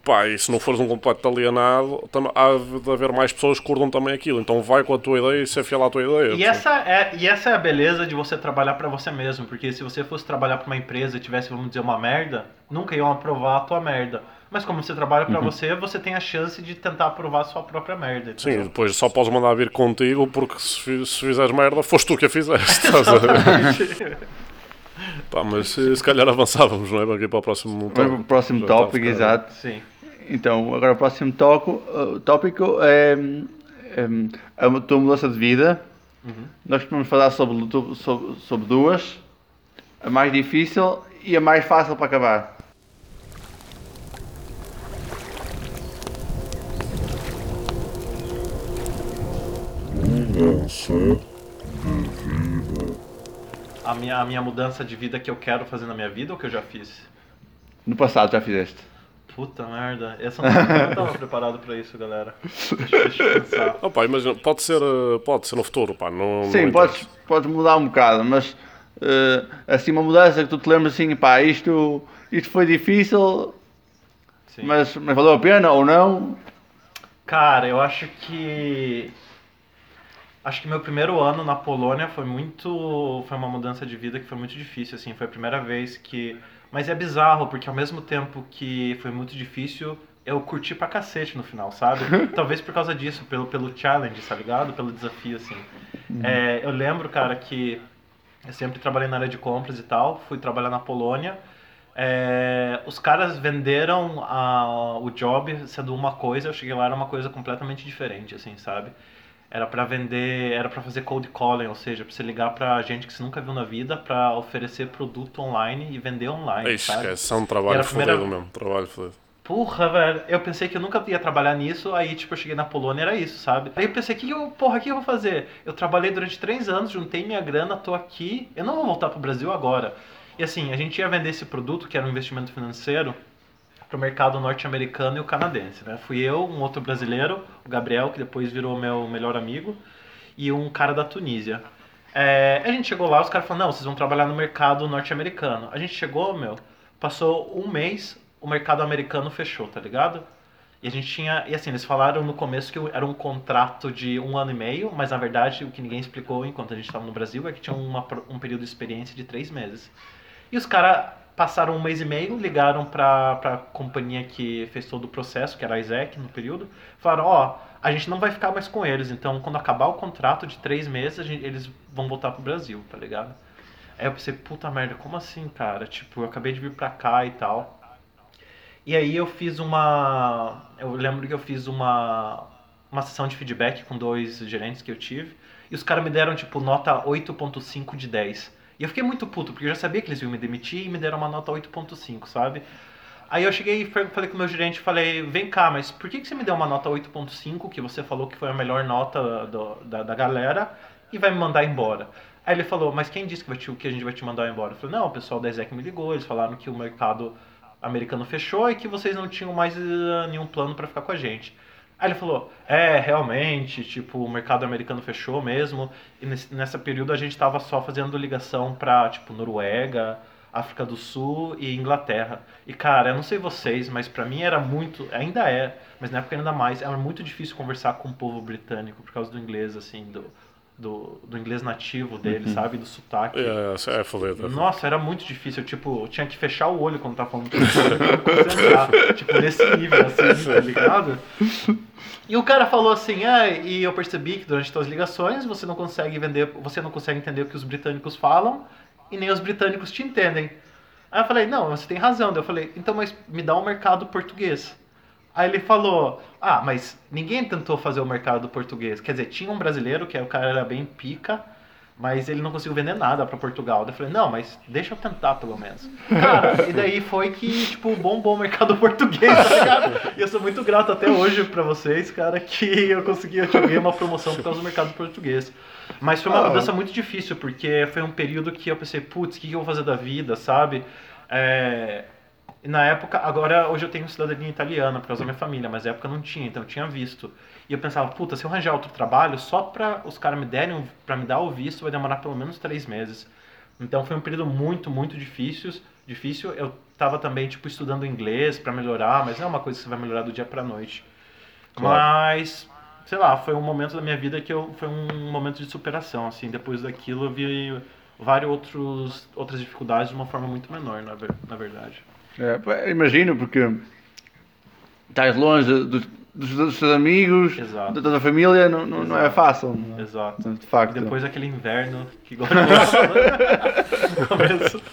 pá, e se não fores um completo alienado, tam- há de haver mais pessoas que curtam também aquilo. Então vai com a tua ideia e ser fiel à tua ideia. E essa, é, e essa é a beleza de você trabalhar pra você mesmo, porque se você fosse trabalhar pra uma empresa e tivesse, vamos dizer, uma merda, nunca iam aprovar a tua merda. Mas como você trabalha pra você, você tem a chance de tentar aprovar a sua própria merda. Sim, e entendeu? depois só podes mandar vir contigo porque se, se fizeres merda, foste tu que a fizeste. Estás a ver? Pá, mas se, se calhar avançávamos, não é? Aqui para o próximo Vamos para o próximo tópico, exato. Sim. Então, agora o próximo toco, uh, tópico é, hum, a tua mudança de vida. Nós vamos falar sobre, sobre, sobre duas. A mais difícil e a mais fácil para acabar. Mudança A minha, a minha mudança de vida que eu quero fazer na minha vida ou que eu já fiz? No passado já fizeste. Puta merda. Essa eu não, eu não tava preparado pra isso, galera. Deixa, deixa eu pensar. Pá, imagina, pode ser, eh, pode ser no futuro, pá, não, Sim, não podes, podes mudar um bocado, mas uh, assim uma mudança que tu te lembras assim, pá, isto, isto foi difícil, Sim. mas, mas valeu a pena ou não? Cara, eu acho que. Acho que meu primeiro ano na Polônia foi muito. Foi uma mudança de vida que foi muito difícil, assim. Foi a primeira vez que. Mas é bizarro, porque ao mesmo tempo que foi muito difícil, eu curti pra cacete no final, sabe? Talvez por causa disso, pelo, pelo challenge, tá ligado? Pelo desafio, assim. É, eu lembro, cara, que eu sempre trabalhei na área de compras e tal, fui trabalhar na Polônia. É, os caras venderam a- o job sendo uma coisa, eu cheguei lá era uma coisa completamente diferente, assim, sabe? Era pra vender, era pra fazer cold calling, ou seja, pra você ligar pra gente que você nunca viu na vida pra oferecer produto online e vender online, Ixi, sabe? esquece, é um trabalho primeira- fodido mesmo, trabalho fodido. Porra, velho, eu pensei que eu nunca ia trabalhar nisso, aí tipo, eu cheguei na Polônia, era isso, sabe? Aí eu pensei, que que eu, porra, o que eu vou fazer? Eu trabalhei durante três anos, juntei minha grana, tô aqui, eu não vou voltar pro Brasil agora. E assim, a gente ia vender esse produto, que era um investimento financeiro, pro mercado norte-americano e o canadense, né? Fui eu, um outro brasileiro, o Gabriel, que depois virou meu melhor amigo, e um cara da Tunísia. É, a gente chegou lá, os caras falaram, não, vocês vão trabalhar no mercado norte-americano. A gente chegou, meu, passou um mês, o mercado americano fechou, tá ligado? E a gente tinha, e assim, eles falaram no começo que era um contrato de um ano e meio, mas na verdade o que ninguém explicou enquanto a gente estava no Brasil é que tinha uma, um período de experiência de três meses. E os caras passaram um mês e meio, ligaram pra, pra companhia que fez todo o processo, que era a Isaac no período, falaram, ó, a gente não vai ficar mais com eles, então quando acabar o contrato de três meses, a gente- eles vão voltar pro Brasil, tá ligado? Aí eu pensei, puta merda, como assim, cara? Tipo, eu acabei de vir pra cá e tal. E aí eu fiz uma. Eu lembro que eu fiz uma. Uma sessão de feedback com dois gerentes que eu tive. E os caras me deram, tipo, nota 8.5 de 10. E eu fiquei muito puto, porque eu já sabia que eles iam me demitir e me deram uma nota 8.5, sabe? Aí eu cheguei e fa- falei com o meu gerente, falei, vem cá, mas por que, que você me deu uma nota 8.5, que você falou que foi a melhor nota do- da, da galera, e vai me mandar embora? Aí ele falou, mas quem disse que, te- que a gente vai te mandar embora? Eu falei, não, o pessoal da Exec me ligou, eles falaram que o mercado americano fechou e que vocês não tinham mais eh, nenhum plano pra ficar com a gente. Aí ele falou, é, realmente, tipo, o mercado americano fechou mesmo, e nesse, nessa período a gente tava só fazendo ligação pra, tipo, Noruega, África do Sul e Inglaterra. E, cara, eu não sei vocês, mas pra mim era muito, ainda é, mas na época ainda mais, era muito difícil conversar com o povo britânico por causa do inglês, assim, do, do, do inglês nativo dele, sabe, do sotaque. É, é, é é fodido. Nossa, era muito difícil. Tipo, eu tinha que fechar o olho quando tava falando com ele, concentrar. tipo, nesse nível, assim, tá ligado? E o cara falou assim, ah, e eu percebi que durante suas ligações você não consegue vender, você não consegue entender o que os britânicos falam e nem os britânicos te entendem. Aí eu falei, não, você tem razão. Daí eu falei, então, mas me dá um mercado português. Aí ele falou, ah, mas ninguém tentou fazer o mercado português. Quer dizer, tinha um brasileiro, que o cara era bem pica, mas ele não conseguiu vender nada pra Portugal. Daí eu falei, não, mas deixa eu tentar pelo menos. Cara, e daí foi que, tipo, bombou o mercado português, tá ligado? E eu sou muito grato até hoje pra vocês, cara, que eu consegui, tive uma promoção por causa do mercado português. Mas foi uma Ah. mudança muito difícil, porque foi um período que eu pensei, putz, o que eu vou fazer da vida, sabe? É, na época, agora hoje eu tenho cidadania italiana por causa da minha família, mas na época não tinha, então eu tinha visto. E eu pensava, puta, se eu arranjar outro trabalho, só pra os caras me derem, pra me dar o visto, vai demorar pelo menos três meses. Então foi um período muito, muito difícil. difícil. Eu tava também, tipo, estudando inglês pra melhorar, mas não é uma coisa que você vai melhorar do dia pra noite. Claro. Mas, sei lá, foi um momento da minha vida que eu, foi um momento de superação, assim. Depois daquilo eu vi vários outros, outras dificuldades de uma forma muito menor, na, na verdade. É, imagino, porque estás longe dos, dos, dos teus amigos, Exato. da tua família, não, não, não é fácil. não é? Exato. De facto. E depois aquele inverno que começo.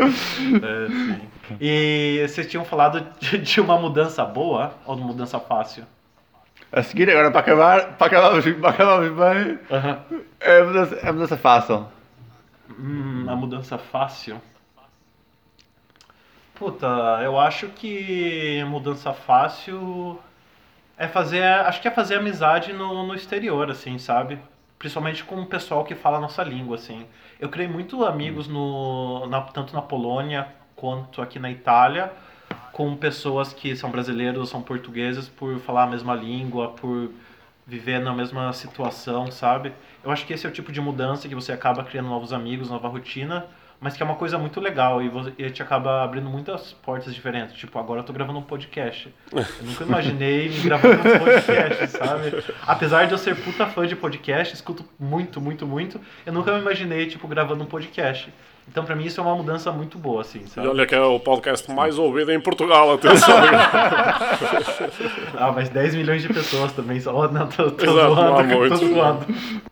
É, sim. E vocês tinham falado de, de uma mudança boa ou de uma mudança fácil? A seguir, agora para acabar, para acabarmos, para acabarmos bem, é a mudança, é a mudança fácil. Hum, a mudança fácil. Puta, eu acho que mudança fácil é fazer, acho que é fazer amizade no, no exterior, assim, sabe? Principalmente com o pessoal que fala a nossa língua, assim. Eu criei muito amigos no, na- tanto na Polônia quanto aqui na Itália, com pessoas que são brasileiros, são portugueses por falar a mesma língua, por viver na mesma situação, sabe? Eu acho que esse é o tipo de mudança que você acaba criando novos amigos, nova rotina, mas que é uma coisa muito legal e você e te acaba abrindo muitas portas diferentes. Tipo, agora eu tô gravando um podcast. Eu nunca imaginei me gravando um podcast, sabe? Apesar de eu ser puta fã de podcast, escuto muito, muito, muito, eu nunca me imaginei, tipo, gravando um podcast. Então, pra mim, isso é uma mudança muito boa, assim, E sabe? olha que é o podcast mais ouvido em Portugal, atenção. Ah, mas 10 milhões de pessoas também só. Oh, não, tô, tô Exato, zoando, tô zoando.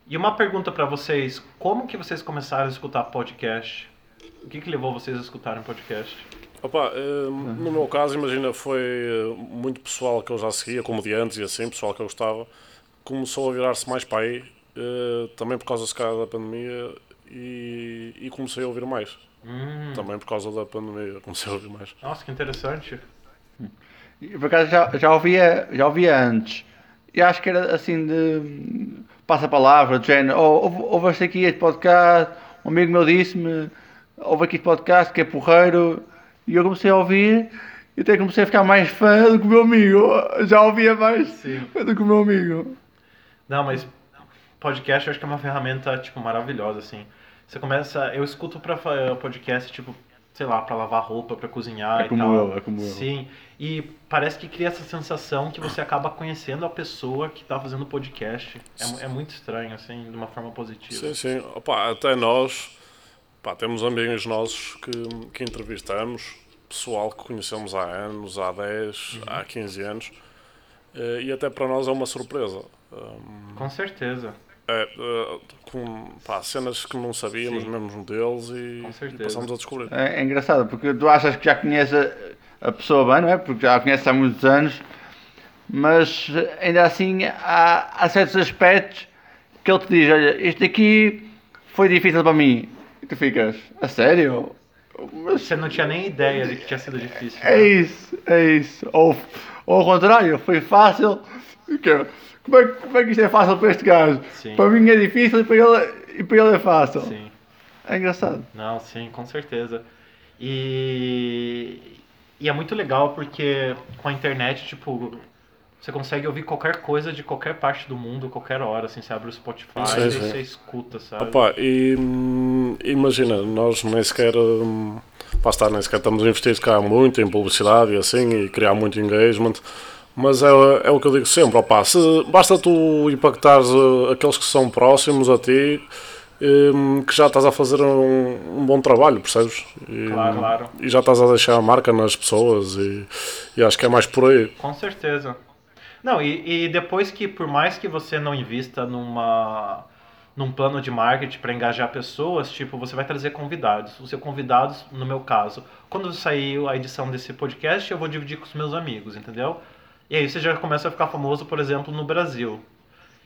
E uma pergunta pra vocês: como que vocês começaram a escutar podcast? O que, que levou vocês a escutarem podcast? Opa, eh, no meu caso, imagina, foi eh, muito pessoal que eu já seguia, comediantes e assim, pessoal que eu gostava, começou a virar-se mais para aí, eh, também por causa da pandemia, e, e comecei a ouvir mais. Hum, Também por causa da pandemia, comecei a ouvir mais. nossa, que interessante. E, Por acaso já, já, ouvia, já ouvia antes. E acho que era assim de passa-palavra, de género. Oh, ouve, ouve aqui este podcast. Um amigo meu disse-me: ouve aqui este podcast que é porreiro. E eu comecei a ouvir. E até comecei a ficar mais fã do que o meu amigo. Já ouvia mais Sim. do que o meu amigo. Não, mas podcast eu acho que é uma ferramenta, tipo, maravilhosa, assim. Você começa... Eu escuto pra fa- podcast, tipo, sei lá, pra lavar roupa, pra cozinhar É e como tal. eu, é como eu. Sim, e parece que cria essa sensação que você acaba conhecendo a pessoa que tá fazendo o podcast. É, é muito estranho, assim, de uma forma positiva. Sim, sim. Opa, até nós pá, temos amigos nossos que, que entrevistamos, pessoal que conhecemos há anos, há 10, há 15 anos, eh, e até para nós é uma surpresa. Hum, Com certeza. é, eh, com pá, cenas que não sabíamos Sim. mesmo deles e, e passamos a descobrir. É, é engraçado, porque tu achas que já conheces a, a pessoa bem, não é? Porque já a conheces há muitos anos, mas ainda assim há, há certos aspectos que ele te diz: Olha, este aqui foi difícil para mim. Tu ficas: A sério? Mas Você não tinha nem ideia de que tinha sido difícil. é né? isso, é isso. Ou, ou ao contrário, foi fácil. Como é, que- como é que isto é fácil para este gajo? Sim. Para mim é difícil e para ele, e para ele é fácil. Sim. É engraçado. Não, sim, com certeza. E, e é muito legal porque com a internet, tipo, você consegue ouvir qualquer coisa de qualquer parte do mundo, qualquer hora, assim, você abre o Spotify Sim, e sim. você escuta, sabe? Opa, e hum, imagina, nós nem sequer, hum, pá, está, nem sequer estamos a investir cá muito em publicidade e assim, e criar muito engagement, mas é, é o que eu digo sempre, opa, se, basta tu impactares eh, aqueles que são próximos a ti, hum, que já estás a fazer um, um bom trabalho, percebes? E, Claro, claro. e já estás a deixar a marca nas pessoas e, e acho que é mais por aí. Com certeza. Não, e, e depois que, por mais que você não invista numa, num plano de marketing para engajar pessoas, tipo, você vai trazer convidados. Os seus convidados, no meu caso, quando sair a edição desse podcast, eu vou dividir com os meus amigos, entendeu? E aí você já começa a ficar famoso, por exemplo, no Brasil.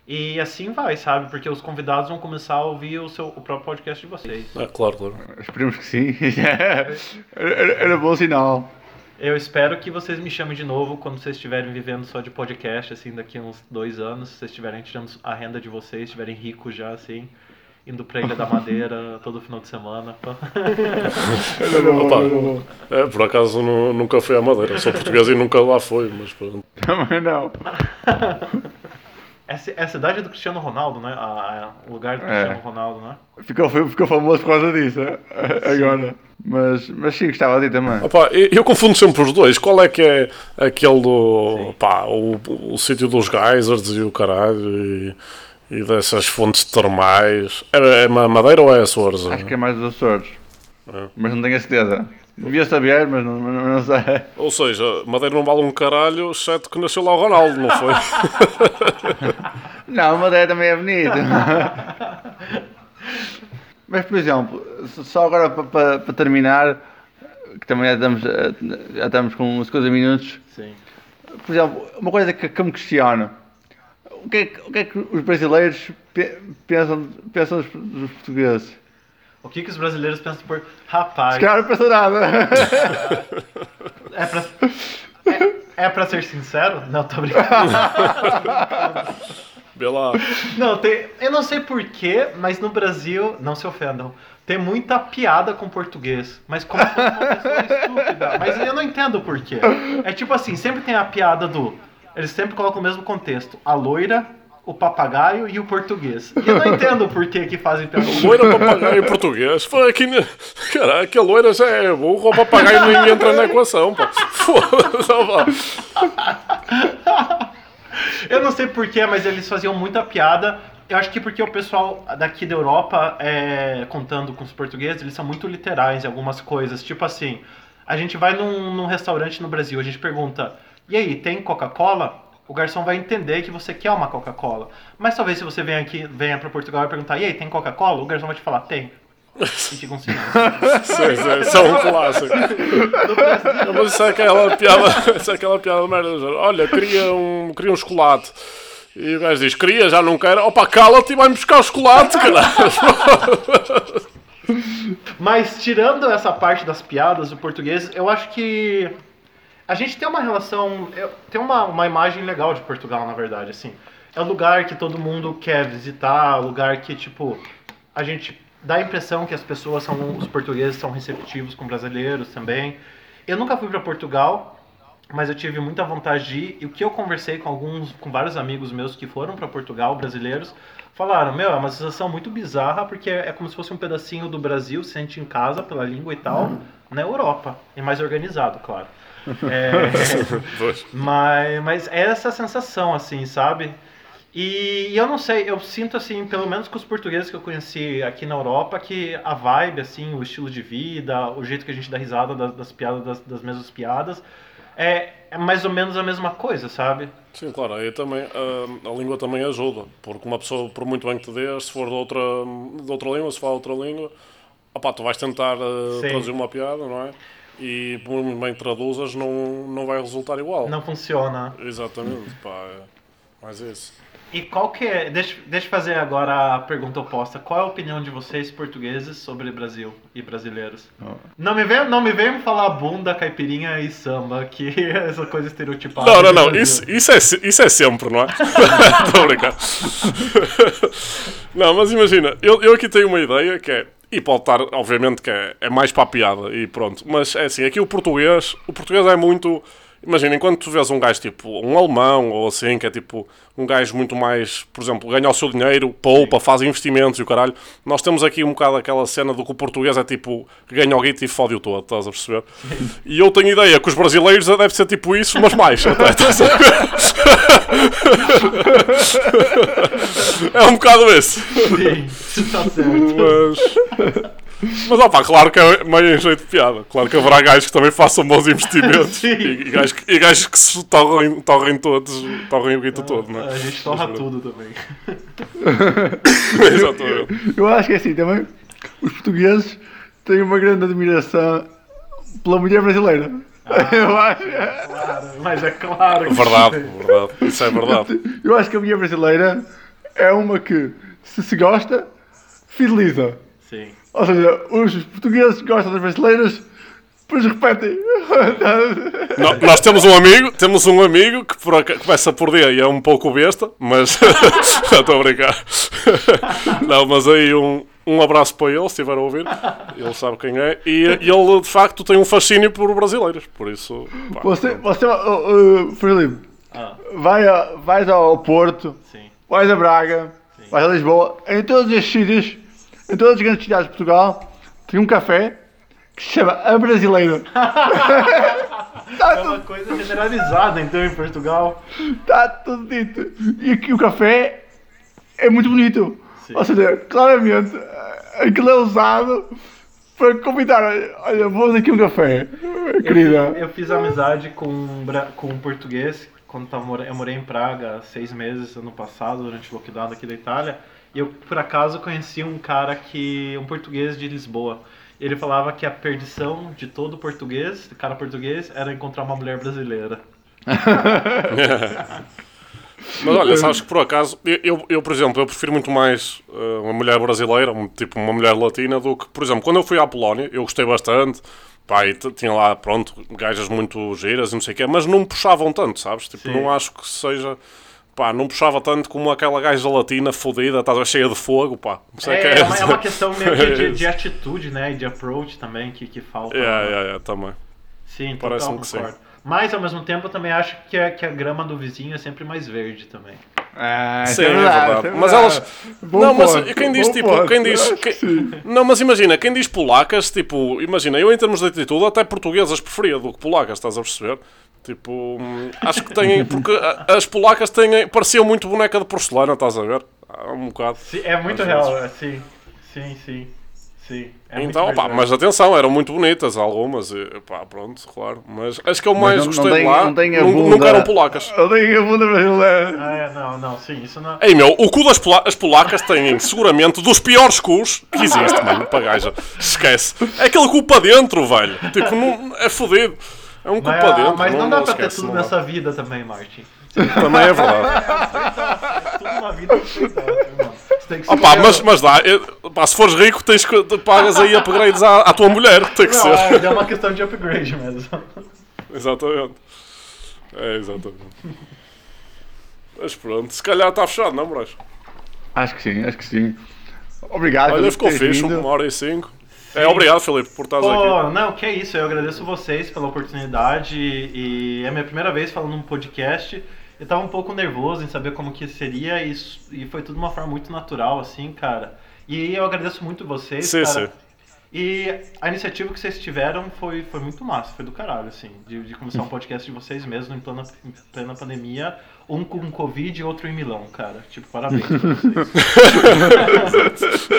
E assim vai, sabe? Porque os convidados vão começar a ouvir o, seu, o próprio podcast de vocês. É, claro, claro. Esperemos que sim. era, era bom sinal. Eu espero que vocês me chamem de novo quando vocês estiverem vivendo só de podcast, assim, daqui uns dois anos, se vocês estiverem tirando a renda de vocês, estiverem ricos já, assim, indo pra Ilha da Madeira todo final de semana. Opa. É, por acaso nu- nunca fui à Madeira. Sou português e nunca lá fui, mas pronto. Também não. É, é a cidade do Cristiano Ronaldo, né? A- a- o lugar do É. Cristiano Ronaldo, né? Ficou, ficou famoso por causa disso, é? agora. Mas, mas sim, gostava de ir também. Opa, eu, eu confundo sempre os dois. Qual é que é aquele do. Pá, o, o sítio dos geysers e o caralho e, e dessas fontes termais? É, é Ma- Madeira ou é Açores? Acho que é mais dos Açores. É. Mas não tenho a certeza. Devia saber, mas não, mas não sei. Ou seja, Madeira não vale um caralho, exceto que nasceu lá o Ronaldo, não foi? Não, Madeira também é bonito. Mas, por exemplo, só agora para terminar, que também já estamos, já estamos com uns 50 minutos. Sim. Por exemplo, uma coisa que, que me questiono. O que, é que, o que é que os brasileiros pe- pensam, pensam dos, dos portugueses? O que, que os brasileiros pensam por. Rapaz, calhar não pensam nada. é pra. É, é pra ser sincero? Não, tô brincando. Lá. Não, tem, eu não sei porquê, mas no Brasil, não se ofendam, tem muita piada com português. Mas como se fosse uma pessoa estúpida. Mas eu não entendo o porquê. É tipo assim, sempre tem a piada do. Eles sempre colocam o mesmo contexto. A loira, o papagaio e o português. E eu não entendo o porquê que fazem com Loira, papagaio em português. Aqui. na- Caraca, a loira já é o papagaio nem entra na equação, pá. Foda-se. Eu não sei porquê, mas eles faziam muita piada. Eu acho que porque o pessoal daqui da Europa, é, contando com os portugueses, eles são muito literais em algumas coisas. Tipo assim, a gente vai num, num restaurante no Brasil, a gente pergunta, e aí, tem Coca-Cola? O garçom vai entender que você quer uma Coca-Cola. Mas talvez se você venha aqui, venha para Portugal e perguntar, e aí, tem Coca-Cola? O garçom vai te falar, tem. E fica um Isso é um clássico. Mas isso é aquela piada, isso é aquela piada merda. Olha, queria um, queria um chocolate. E o gajo diz, queria, já não quero. Opa, cala-te e vai-me buscar o chocolate, caralho. Mas tirando essa parte das piadas do português, eu acho que a gente tem uma relação, tem uma, uma imagem legal de Portugal, na verdade, assim. É um lugar que todo mundo quer visitar, lugar que, tipo, a gente dá a impressão que as pessoas são, os portugueses são receptivos com brasileiros também. Eu nunca fui para Portugal, mas eu tive muita vontade de ir. E o que eu conversei com alguns, com vários amigos meus que foram para Portugal, brasileiros, falaram: Meu, é uma sensação muito bizarra, porque é como se fosse um pedacinho do Brasil, se sente em casa pela língua e tal, na Europa. E mais organizado, claro. É, mas, mas é essa sensação, assim, sabe? E, eu não sei, eu sinto, assim, pelo menos com os portugueses que eu conheci aqui na Europa, que a vibe, assim, o estilo de vida, o jeito que a gente dá risada das, das piadas, das, das mesmas piadas, é, é mais ou menos a mesma coisa, sabe? Sim, claro, aí também ah, a língua também ajuda, porque uma pessoa, por muito bem que te dê, se for de outra, de outra língua, se fala outra língua, opá, tu vais tentar Sim. traduzir uma piada, não é? E por muito bem traduzas, não, não vai resultar igual. Não funciona. Exatamente, pá, é mais isso. E qual que é. Deixa, deixa eu fazer agora a pergunta oposta. Qual é a opinião de vocês, portugueses, sobre Brasil e brasileiros? Não me vem, não me falar bunda, caipirinha e samba, que é essa coisa estereotipada. Não, não, do não, isso, isso, é, isso é sempre, não é? A brincar. Não, mas imagina, eu, eu aqui tenho uma ideia que é, e pode estar, obviamente, que é, é mais para a piada e pronto, mas é assim, aqui o português, o português é muito, imagina, enquanto tu vês um gajo tipo um alemão ou assim, que é tipo um gajo muito mais, por exemplo, ganha o seu dinheiro, poupa, faz investimentos e o caralho, nós temos aqui um bocado aquela cena do que o português é tipo, ganha o guito e fode-o todo, estás a perceber? E eu tenho ideia que os brasileiros deve ser tipo isso, mas mais, até, estás a ver? É um bocado esse. Sim, está certo. Mas. Mas opá, claro que é meio em jeito de piada. Claro que haverá gajos que também façam bons investimentos e, e gajos, que- e gajos que se torrem, torrem todos, torrem o guito todo, não A é? gente torra tudo também. Exatamente. Eu acho que é assim também. Os portugueses têm uma grande admiração pela mulher brasileira. Eu acho. Claro, mas é claro que Verdade, sim. verdade. Isso é verdade. Eu acho que a mulher brasileira é uma que, se se gosta, fideliza. Sim. Ou seja, os portugueses gostam das brasileiras, depois repetem. No- nós temos um amigo, temos um amigo que por começa por D e é um pouco besta, mas já estou a brincar. Não, mas aí um, um abraço para ele, se estiver a ouvir, ele sabe quem é, e ele de facto tem um fascínio por brasileiros, por isso. pá, Você, você uh, uh, Filipe, Ah, vai a, vais ao Porto, sim. vais a Braga, vais a Lisboa, em todos estes sítios, em todas as grandes cidades de Portugal, tem um café que se chama A Brasileira. Está É uma coisa generalizada então em Portugal. Está tudo dito. E aqui o café é muito bonito. Sim. Ou seja, claramente, eh, aquilo é usado para convidar. Olha, vou aqui um café, querida. Eu, eu fiz amizade com um, com um português quando tava, mora- eu morei em Praga seis meses ano passado, durante o lockdown aqui da Itália. E eu, por acaso, conheci um cara que. um português de Lisboa. Ele falava que a perdição de todo português, de cara português, era encontrar uma mulher brasileira. Mas olha, sabes que por acaso, eu, eu, por exemplo, eu prefiro muito mais eh, uma mulher brasileira, um- tipo uma mulher latina, do que, por exemplo, quando eu fui à Polónia, eu gostei bastante, pá, e tinha lá, pronto, gajas muito giras e não sei o quê, mas não me puxavam tanto, sabes? Tipo, Sim. não acho que seja, pá, não puxava tanto como aquela gaja latina fodida, estás cheia de fogo, pá. Não sei o que É, é. é, uma, é uma questão meio que de, É de atitude, né? E de approach também que, que falta. Yeah, yeah, yeah, também. Sim, Parece-me total, que sim. concordo. Mas ao mesmo tempo eu também acho que a, que a grama do vizinho é sempre mais verde também. Ah, isso Sim, é verdade. Mas verdade. elas. Bom não, mas ponto, quem diz tipo. ponto. Quem diz. Quem-. Não, mas imagina, quem diz polacas, tipo. Imagina, eu em termos de atitude, até portuguesas preferia do que polacas, estás a perceber? Tipo. Acho que têm. Porque as polacas têm. Pareciam muito boneca de porcelana, estás a ver? Há Um bocado. Sim, é muito real, é, sim. Sim, sim. Sim. É então, verdade. mas atenção, eram muito bonitas algumas, e, pá, pronto, claro. Mas as que eu mais não- não gostei tem- de lá não tem bunda- nunca eram polacas. Eu tenho a bunda brasileira. Ah, é, não, não, sim, isso não. Ei meu, o cu das pola as polacas têm seguramente dos piores cus que existe, mano, para gaja. Esquece. É aquele cu para dentro, velho. Tipo, não, é fodido. É um Mas, para dentro. mas não, dá pra ter tudo não nessa vida também, Martin. Também é verdade. Tudo na vida tem que Opa, mas, mas dá. É- pá, se fores rico, tens que, te pagas aí upgrades à, à tua mulher. Tem que Não, ser. é, é uma questão de upgrade mesmo. Exatamente. É, exatamente. Mas pronto, se calhar está fechado, não, Moraes? Acho que sim, acho que sim. Obrigado. Olha, ficou fixe, vindo. uma hora e cinco. É, obrigado, Filipe, por estares aqui. Não, que é isso, eu agradeço vocês pela oportunidade e, é a minha primeira vez falando num podcast. Eu tava um pouco nervoso em saber como que seria e, isso- e foi tudo de uma forma muito natural, assim, cara. E eu agradeço muito vocês, Sim, cara. sim. E a iniciativa que vocês tiveram foi, foi muito massa, foi do caralho, assim, de, de começar um podcast de vocês mesmo em plena, em plena pandemia, um com Covid e outro em Milão, cara. Tipo, parabéns pra vocês.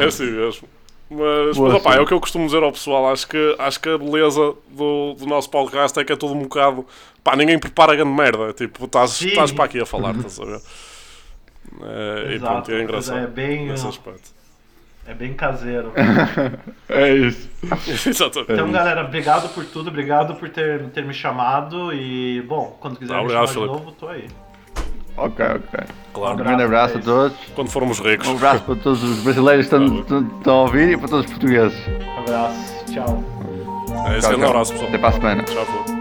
É assim mesmo. Mas, Boa mas opá, é o que eu costumo dizer ao pessoal. Acho que, acho que a beleza do, do nosso podcast é que é tudo um bocado. Pá, ninguém prepara grande merda. Tipo, estás estás para aqui a falar, estás a ver? É, e pronto, é engraçado. é bem, nesse ó, aspecto. É bem caseiro. É isso. Exatamente. Então, galera, obrigado por tudo, obrigado por ter, ter me chamado e, bom, quando quiser Ah, me obrigado, chamar de Filipe. novo, tô aí. Ok, ok. Claro. Um grande abraço a todos. Quando formos ricos. Um abraço para todos os brasileiros que estão, estão- a ouvir e para todos os portugueses. Abraço, tchau. É esse Tchau, grande tchau. abraço, pessoal. Até para a semana. Tchau.